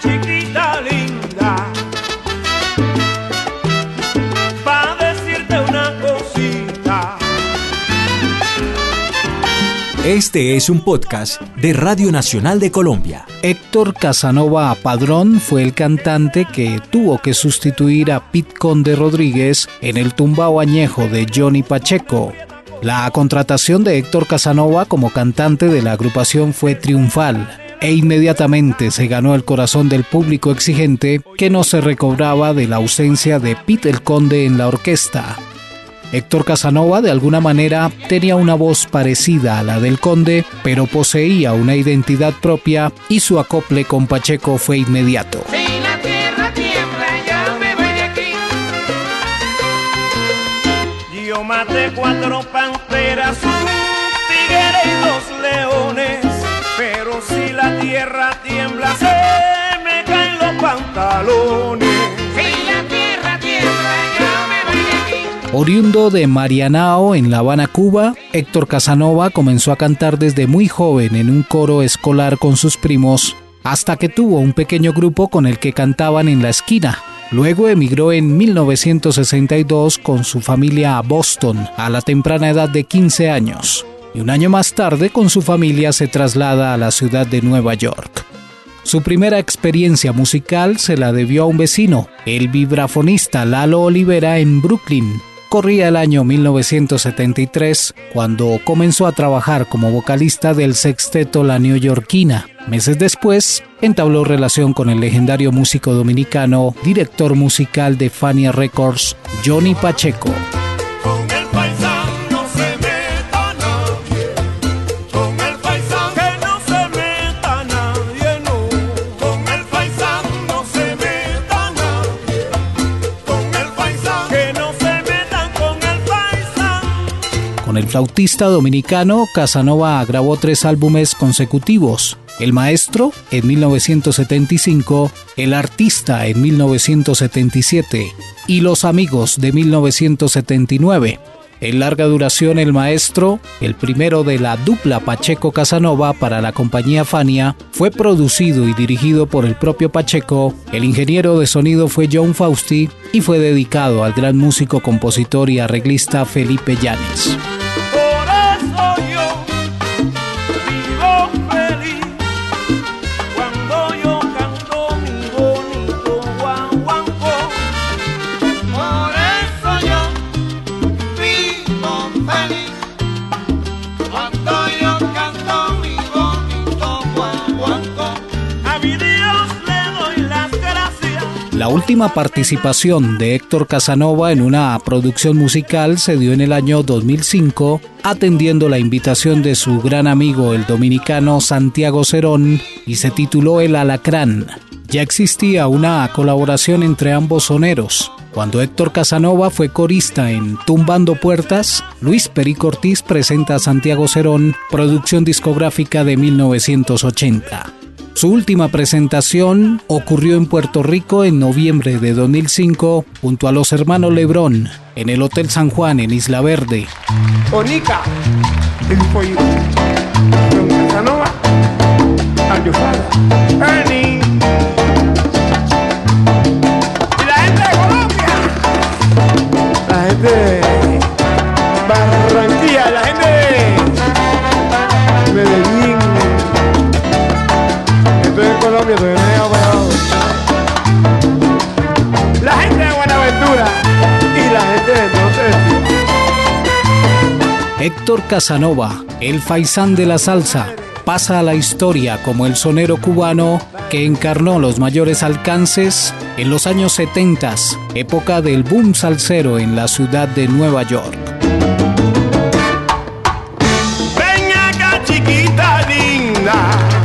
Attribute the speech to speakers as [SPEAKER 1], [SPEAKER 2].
[SPEAKER 1] chiquita linda. Pa' decirte una cosita.
[SPEAKER 2] Este es un podcast de Radio Nacional de Colombia.
[SPEAKER 3] Héctor Casanova Padrón fue el cantante que tuvo que sustituir a Pete Conde Rodríguez en el tumbao añejo de Johnny Pacheco. La contratación de Héctor Casanova como cantante de la agrupación fue triunfal e inmediatamente se ganó el corazón del público exigente que no se recobraba de la ausencia de Pete el Conde en la orquesta. Héctor Casanova de alguna manera tenía una voz parecida a la del conde, pero poseía una identidad propia y su acople con Pacheco fue inmediato.
[SPEAKER 1] Leones. Si la tierra tiembla, se me caen los pantalones.
[SPEAKER 4] Si la tierra tiembla, yo me voy de aquí.
[SPEAKER 3] Oriundo de Marianao, en La Habana, Cuba, Héctor Casanova comenzó a cantar desde muy joven en un coro escolar con sus primos, hasta que tuvo un pequeño grupo con el que cantaban en la esquina. Luego emigró en 1962 con su familia a Boston a la temprana edad de 15 años. Y un año más tarde con su familia se traslada a la ciudad de Nueva York. Su primera experiencia musical se la debió a un vecino, el vibrafonista Lalo Olivera en Brooklyn. Corría el año 1973 cuando comenzó a trabajar como vocalista del sexteto La Neoyorquina. Meses después, entabló relación con el legendario músico dominicano, director musical de Fania Records, Johnny Pacheco.
[SPEAKER 1] El
[SPEAKER 3] flautista dominicano, Casanova grabó tres álbumes consecutivos. El Maestro en 1975, El Artista en 1977 y Los Amigos de 1979. En larga duración El Maestro, el primero de la dupla Pacheco Casanova para la compañía Fania, fue producido y dirigido por el propio Pacheco, el ingeniero de sonido fue John Fausti y fue dedicado al gran músico, compositor y arreglista Felipe Llanes. La última participación de Héctor Casanova en una producción musical se dio en el año 2005, atendiendo la invitación de su gran amigo el dominicano Santiago Cerón, y se tituló El Alacrán. Ya existía una colaboración entre ambos soneros. Cuando Héctor Casanova fue corista en Tumbando Puertas, Luis Perico Ortiz presenta a Santiago Cerón, producción discográfica de 1980. Su última presentación ocurrió en Puerto Rico en noviembre de 2005 junto a los hermanos Lebrón en el Hotel San Juan en Isla Verde.
[SPEAKER 1] Onica, Buenaventura y la gente de Norte
[SPEAKER 3] Héctor Casanova, el faisán de la salsa, pasa a la historia como el sonero cubano que encarnó los mayores alcances en los años 70, época del boom salsero en la ciudad de Nueva York.
[SPEAKER 1] Ven acá, chiquita linda.